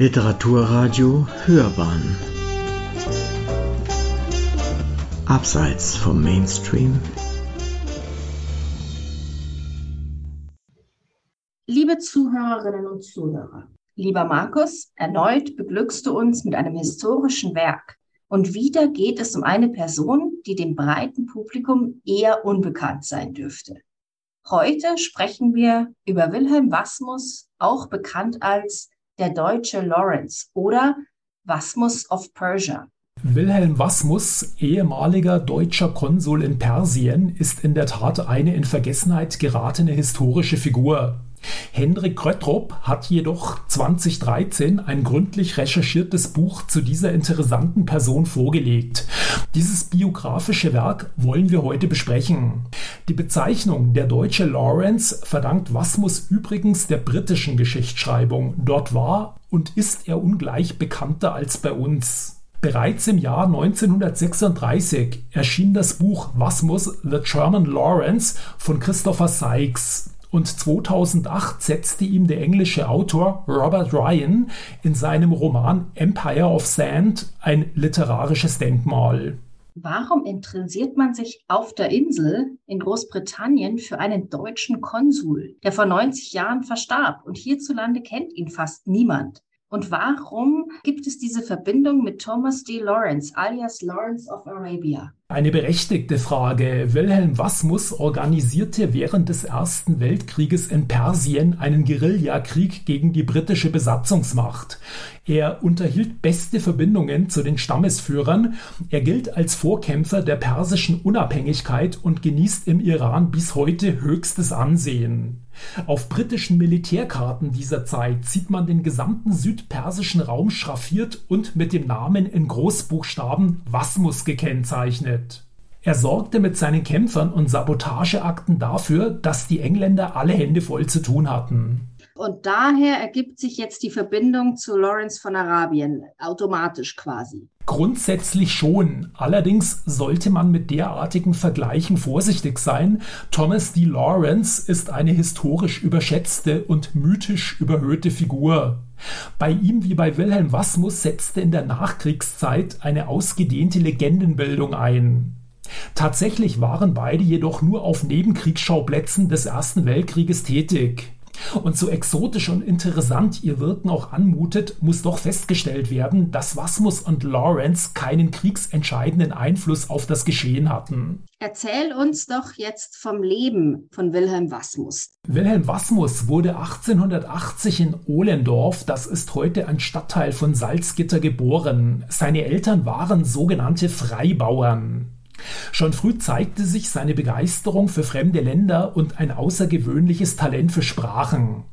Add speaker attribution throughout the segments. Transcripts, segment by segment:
Speaker 1: Literaturradio Hörbahn Abseits vom Mainstream
Speaker 2: Liebe Zuhörerinnen und Zuhörer, lieber Markus, erneut beglückst du uns mit einem historischen Werk. Und wieder geht es um eine Person, die dem breiten Publikum eher unbekannt sein dürfte. Heute sprechen wir über Wilhelm Wasmus, auch bekannt als der deutsche Lawrence oder Wasmus of Persia.
Speaker 3: Wilhelm Wasmus, ehemaliger deutscher Konsul in Persien, ist in der Tat eine in Vergessenheit geratene historische Figur. Hendrik Kröttrup hat jedoch 2013 ein gründlich recherchiertes Buch zu dieser interessanten Person vorgelegt. Dieses biografische Werk wollen wir heute besprechen. Die Bezeichnung der deutsche Lawrence verdankt Wasmus übrigens der britischen Geschichtsschreibung. Dort war und ist er ungleich bekannter als bei uns. Bereits im Jahr 1936 erschien das Buch Wasmus The German Lawrence von Christopher Sykes und 2008 setzte ihm der englische Autor Robert Ryan in seinem Roman Empire of Sand ein literarisches Denkmal.
Speaker 2: Warum interessiert man sich auf der Insel in Großbritannien für einen deutschen Konsul, der vor 90 Jahren verstarb und hierzulande kennt ihn fast niemand? Und warum gibt es diese Verbindung mit Thomas D. Lawrence, alias Lawrence of Arabia?
Speaker 3: Eine berechtigte Frage. Wilhelm Wasmus organisierte während des Ersten Weltkrieges in Persien einen Guerillakrieg gegen die britische Besatzungsmacht. Er unterhielt beste Verbindungen zu den Stammesführern. Er gilt als Vorkämpfer der persischen Unabhängigkeit und genießt im Iran bis heute höchstes Ansehen. Auf britischen Militärkarten dieser Zeit sieht man den gesamten südpersischen Raum schraffiert und mit dem Namen in Großbuchstaben Wasmus gekennzeichnet. Er sorgte mit seinen Kämpfern und Sabotageakten dafür, dass die Engländer alle Hände voll zu tun hatten.
Speaker 2: Und daher ergibt sich jetzt die Verbindung zu Lawrence von Arabien, automatisch quasi.
Speaker 3: Grundsätzlich schon. Allerdings sollte man mit derartigen Vergleichen vorsichtig sein. Thomas D. Lawrence ist eine historisch überschätzte und mythisch überhöhte Figur. Bei ihm wie bei Wilhelm Wasmus setzte in der Nachkriegszeit eine ausgedehnte Legendenbildung ein. Tatsächlich waren beide jedoch nur auf Nebenkriegsschauplätzen des Ersten Weltkrieges tätig. Und so exotisch und interessant ihr Wirken auch anmutet, muss doch festgestellt werden, dass Wasmus und Lawrence keinen kriegsentscheidenden Einfluss auf das Geschehen hatten.
Speaker 2: Erzähl uns doch jetzt vom Leben von Wilhelm Wasmus.
Speaker 3: Wilhelm Wasmus wurde 1880 in Ohlendorf, das ist heute ein Stadtteil von Salzgitter, geboren. Seine Eltern waren sogenannte Freibauern. Schon früh zeigte sich seine Begeisterung für fremde Länder und ein außergewöhnliches Talent für Sprachen.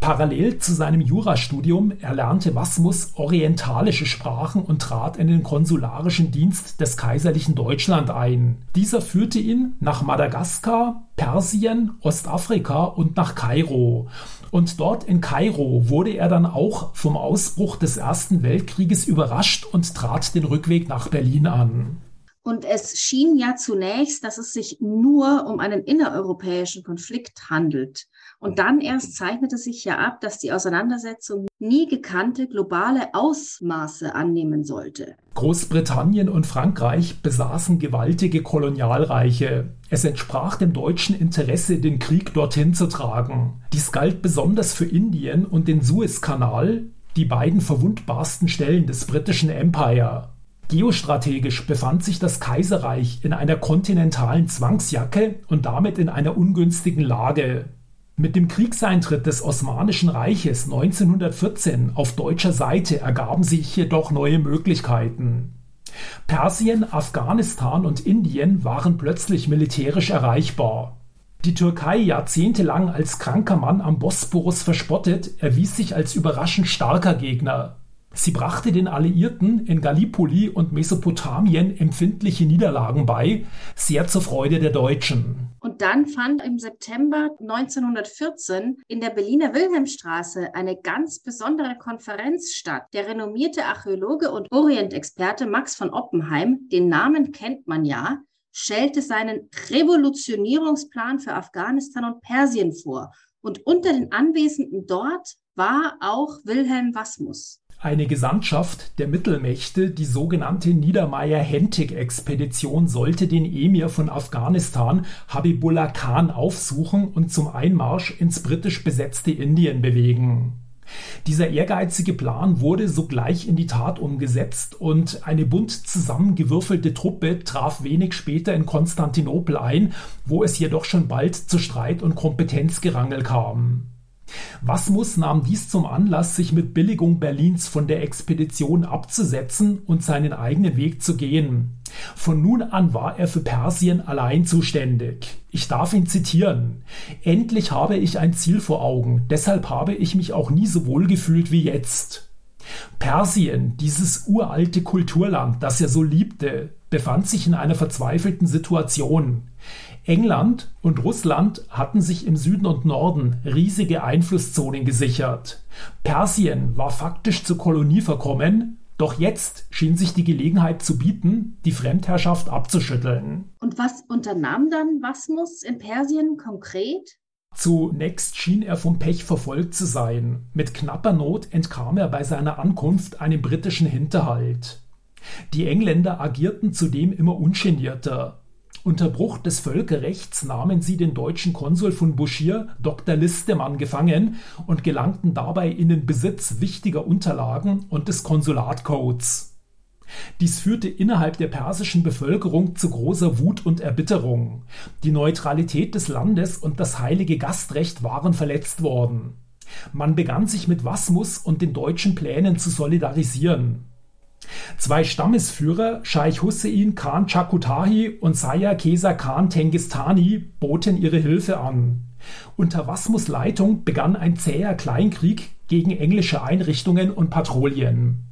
Speaker 3: Parallel zu seinem Jurastudium erlernte Wasmus orientalische Sprachen und trat in den konsularischen Dienst des kaiserlichen Deutschland ein. Dieser führte ihn nach Madagaskar, Persien, Ostafrika und nach Kairo. Und dort in Kairo wurde er dann auch vom Ausbruch des Ersten Weltkrieges überrascht und trat den Rückweg nach Berlin an.
Speaker 2: Und es schien ja zunächst, dass es sich nur um einen innereuropäischen Konflikt handelt. Und dann erst zeichnete sich ja ab, dass die Auseinandersetzung nie gekannte globale Ausmaße annehmen sollte.
Speaker 3: Großbritannien und Frankreich besaßen gewaltige Kolonialreiche. Es entsprach dem deutschen Interesse, den Krieg dorthin zu tragen. Dies galt besonders für Indien und den Suezkanal, die beiden verwundbarsten Stellen des britischen Empire. Geostrategisch befand sich das Kaiserreich in einer kontinentalen Zwangsjacke und damit in einer ungünstigen Lage. Mit dem Kriegseintritt des Osmanischen Reiches 1914 auf deutscher Seite ergaben sich jedoch neue Möglichkeiten. Persien, Afghanistan und Indien waren plötzlich militärisch erreichbar. Die Türkei jahrzehntelang als kranker Mann am Bosporus verspottet, erwies sich als überraschend starker Gegner. Sie brachte den Alliierten in Gallipoli und Mesopotamien empfindliche Niederlagen bei, sehr zur Freude der Deutschen.
Speaker 2: Und dann fand im September 1914 in der Berliner Wilhelmstraße eine ganz besondere Konferenz statt. Der renommierte Archäologe und Orientexperte Max von Oppenheim, den Namen kennt man ja, stellte seinen Revolutionierungsplan für Afghanistan und Persien vor. Und unter den Anwesenden dort war auch Wilhelm Wasmus.
Speaker 3: Eine Gesandtschaft der Mittelmächte, die sogenannte Niedermeyer-Hentig-Expedition, sollte den Emir von Afghanistan, Habibullah Khan, aufsuchen und zum Einmarsch ins britisch besetzte Indien bewegen. Dieser ehrgeizige Plan wurde sogleich in die Tat umgesetzt und eine bunt zusammengewürfelte Truppe traf wenig später in Konstantinopel ein, wo es jedoch schon bald zu Streit und Kompetenzgerangel kam. Wasmus nahm dies zum Anlass, sich mit Billigung Berlins von der Expedition abzusetzen und seinen eigenen Weg zu gehen. Von nun an war er für Persien allein zuständig. Ich darf ihn zitieren. Endlich habe ich ein Ziel vor Augen, deshalb habe ich mich auch nie so wohl gefühlt wie jetzt. Persien, dieses uralte Kulturland, das er so liebte, befand sich in einer verzweifelten Situation. England und Russland hatten sich im Süden und Norden riesige Einflusszonen gesichert. Persien war faktisch zur Kolonie verkommen, doch jetzt schien sich die Gelegenheit zu bieten, die Fremdherrschaft abzuschütteln.
Speaker 2: Und was unternahm dann Wasmus in Persien konkret?
Speaker 3: Zunächst schien er vom Pech verfolgt zu sein. Mit knapper Not entkam er bei seiner Ankunft einem britischen Hinterhalt. Die Engländer agierten zudem immer ungenierter. Unter Bruch des Völkerrechts nahmen sie den deutschen Konsul von Buschir, Dr. Listemann, gefangen und gelangten dabei in den Besitz wichtiger Unterlagen und des Konsulatcodes. Dies führte innerhalb der persischen Bevölkerung zu großer Wut und Erbitterung. Die Neutralität des Landes und das heilige Gastrecht waren verletzt worden. Man begann sich mit Wasmus und den deutschen Plänen zu solidarisieren. Zwei Stammesführer, Scheich Hussein Khan Chakutahi und Saya Kesa Khan Tengistani, boten ihre Hilfe an. Unter Wasmus Leitung begann ein zäher Kleinkrieg gegen englische Einrichtungen und Patrouillen.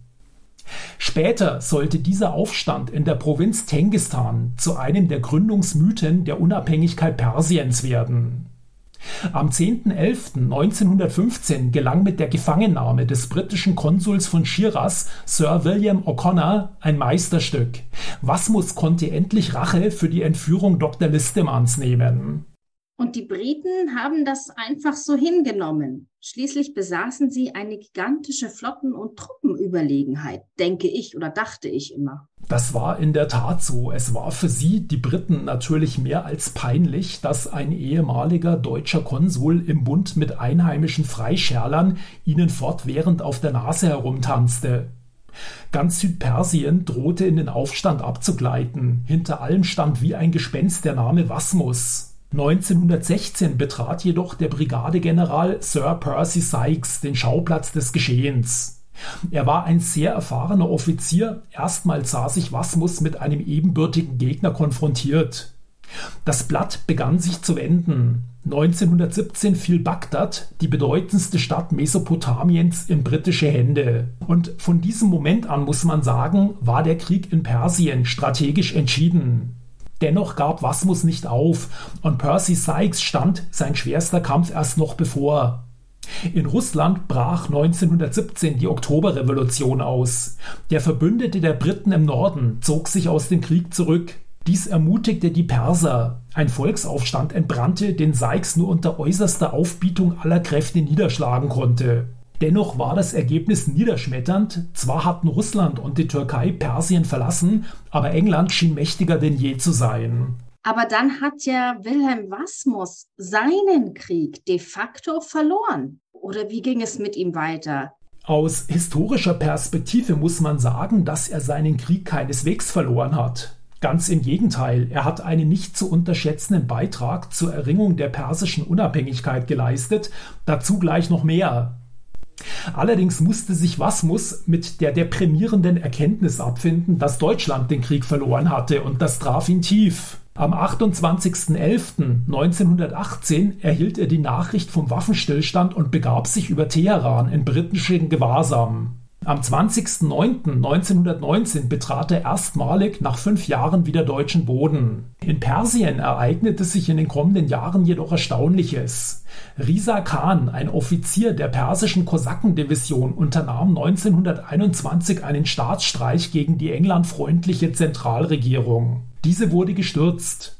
Speaker 3: Später sollte dieser Aufstand in der Provinz Tengistan zu einem der Gründungsmythen der Unabhängigkeit Persiens werden. Am 10.11.1915 gelang mit der Gefangennahme des britischen Konsuls von Shiraz, Sir William O'Connor, ein Meisterstück. Wasmus konnte endlich Rache für die Entführung Dr. Listemanns nehmen.
Speaker 2: Und die Briten haben das einfach so hingenommen. Schließlich besaßen sie eine gigantische Flotten- und Truppenüberlegenheit, denke ich oder dachte ich immer.
Speaker 3: Das war in der Tat so. Es war für sie, die Briten, natürlich mehr als peinlich, dass ein ehemaliger deutscher Konsul im Bund mit einheimischen Freischärlern ihnen fortwährend auf der Nase herumtanzte. Ganz Südpersien drohte in den Aufstand abzugleiten. Hinter allem stand wie ein Gespenst der Name Wasmus. 1916 betrat jedoch der Brigadegeneral Sir Percy Sykes den Schauplatz des Geschehens. Er war ein sehr erfahrener Offizier, erstmals sah sich Wasmus mit einem ebenbürtigen Gegner konfrontiert. Das Blatt begann sich zu wenden. 1917 fiel Bagdad, die bedeutendste Stadt Mesopotamiens, in britische Hände. Und von diesem Moment an muss man sagen, war der Krieg in Persien strategisch entschieden. Dennoch gab Wasmus nicht auf und Percy Sykes stand sein schwerster Kampf erst noch bevor. In Russland brach 1917 die Oktoberrevolution aus. Der Verbündete der Briten im Norden zog sich aus dem Krieg zurück. Dies ermutigte die Perser. Ein Volksaufstand entbrannte, den Sykes nur unter äußerster Aufbietung aller Kräfte niederschlagen konnte. Dennoch war das Ergebnis niederschmetternd. Zwar hatten Russland und die Türkei Persien verlassen, aber England schien mächtiger denn je zu sein.
Speaker 2: Aber dann hat ja Wilhelm Wasmus seinen Krieg de facto verloren. Oder wie ging es mit ihm weiter?
Speaker 3: Aus historischer Perspektive muss man sagen, dass er seinen Krieg keineswegs verloren hat. Ganz im Gegenteil, er hat einen nicht zu unterschätzenden Beitrag zur Erringung der persischen Unabhängigkeit geleistet, dazu gleich noch mehr. Allerdings musste sich Wasmus mit der deprimierenden Erkenntnis abfinden, dass Deutschland den Krieg verloren hatte und das traf ihn tief. Am 28.11.1918 erhielt er die Nachricht vom Waffenstillstand und begab sich über Teheran in britischen Gewahrsam. Am 20.09.1919 betrat er erstmalig nach fünf Jahren wieder deutschen Boden. In Persien ereignete sich in den kommenden Jahren jedoch Erstaunliches. Risa Khan, ein Offizier der persischen Kosakendivision, unternahm 1921 einen Staatsstreich gegen die englandfreundliche Zentralregierung. Diese wurde gestürzt.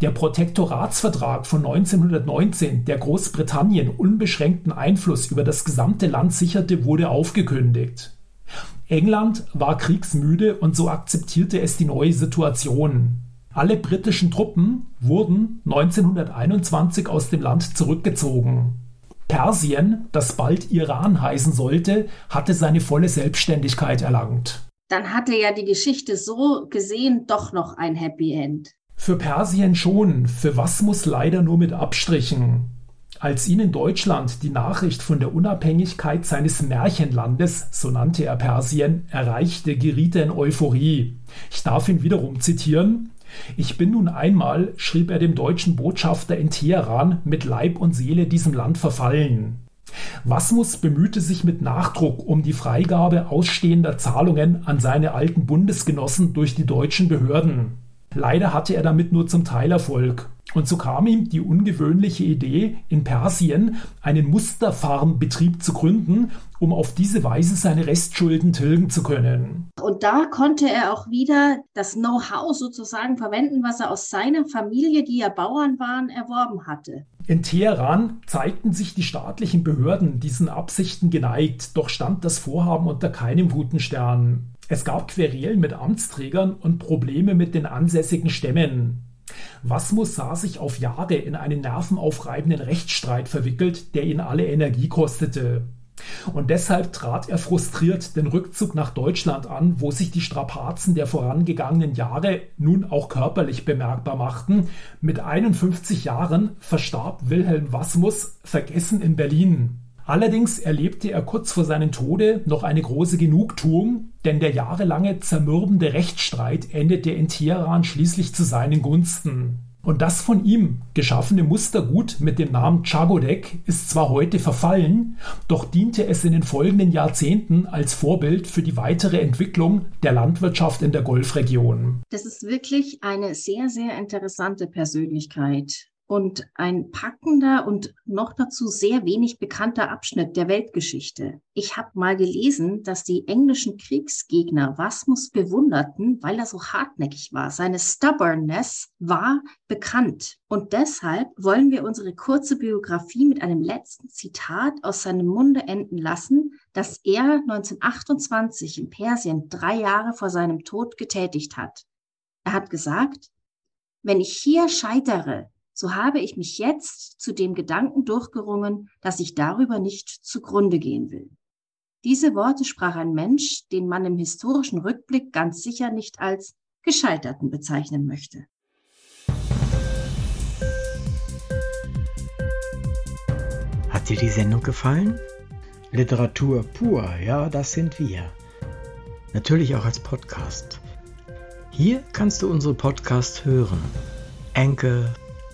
Speaker 3: Der Protektoratsvertrag von 1919, der Großbritannien unbeschränkten Einfluss über das gesamte Land sicherte, wurde aufgekündigt. England war kriegsmüde und so akzeptierte es die neue Situation. Alle britischen Truppen wurden 1921 aus dem Land zurückgezogen. Persien, das bald Iran heißen sollte, hatte seine volle Selbstständigkeit erlangt.
Speaker 2: Dann hatte ja die Geschichte so gesehen doch noch ein Happy End.
Speaker 3: Für Persien schon, für was muss leider nur mit Abstrichen. Als ihn in Deutschland die Nachricht von der Unabhängigkeit seines Märchenlandes, so nannte er Persien, erreichte, geriet er in Euphorie. Ich darf ihn wiederum zitieren. Ich bin nun einmal, schrieb er dem deutschen Botschafter in Teheran, mit Leib und Seele diesem Land verfallen. Wasmus bemühte sich mit Nachdruck um die Freigabe ausstehender Zahlungen an seine alten Bundesgenossen durch die deutschen Behörden. Leider hatte er damit nur zum Teil Erfolg. Und so kam ihm die ungewöhnliche Idee, in Persien einen Musterfarmbetrieb zu gründen, um auf diese Weise seine Restschulden tilgen zu können.
Speaker 2: Und da konnte er auch wieder das Know-how sozusagen verwenden, was er aus seiner Familie, die ja Bauern waren, erworben hatte.
Speaker 3: In Teheran zeigten sich die staatlichen Behörden diesen Absichten geneigt, doch stand das Vorhaben unter keinem guten Stern. Es gab Querelen mit Amtsträgern und Probleme mit den ansässigen Stämmen. Wasmus sah sich auf Jahre in einen nervenaufreibenden Rechtsstreit verwickelt, der ihn alle Energie kostete. Und deshalb trat er frustriert den Rückzug nach Deutschland an, wo sich die Strapazen der vorangegangenen Jahre nun auch körperlich bemerkbar machten. Mit 51 Jahren verstarb Wilhelm Wasmus vergessen in Berlin. Allerdings erlebte er kurz vor seinem Tode noch eine große Genugtuung, denn der jahrelange zermürbende Rechtsstreit endete in Teheran schließlich zu seinen Gunsten. Und das von ihm geschaffene Mustergut mit dem Namen Chagodek ist zwar heute verfallen, doch diente es in den folgenden Jahrzehnten als Vorbild für die weitere Entwicklung der Landwirtschaft in der Golfregion.
Speaker 2: Das ist wirklich eine sehr, sehr interessante Persönlichkeit und ein packender und noch dazu sehr wenig bekannter Abschnitt der Weltgeschichte. Ich habe mal gelesen, dass die englischen Kriegsgegner Wasmus bewunderten, weil er so hartnäckig war. Seine Stubbornness war bekannt. Und deshalb wollen wir unsere kurze Biografie mit einem letzten Zitat aus seinem Munde enden lassen, das er 1928 in Persien drei Jahre vor seinem Tod getätigt hat. Er hat gesagt, wenn ich hier scheitere, so habe ich mich jetzt zu dem Gedanken durchgerungen, dass ich darüber nicht zugrunde gehen will. Diese Worte sprach ein Mensch, den man im historischen Rückblick ganz sicher nicht als Gescheiterten bezeichnen möchte.
Speaker 1: Hat dir die Sendung gefallen? Literatur pur, ja, das sind wir. Natürlich auch als Podcast. Hier kannst du unsere Podcasts hören. Enkel,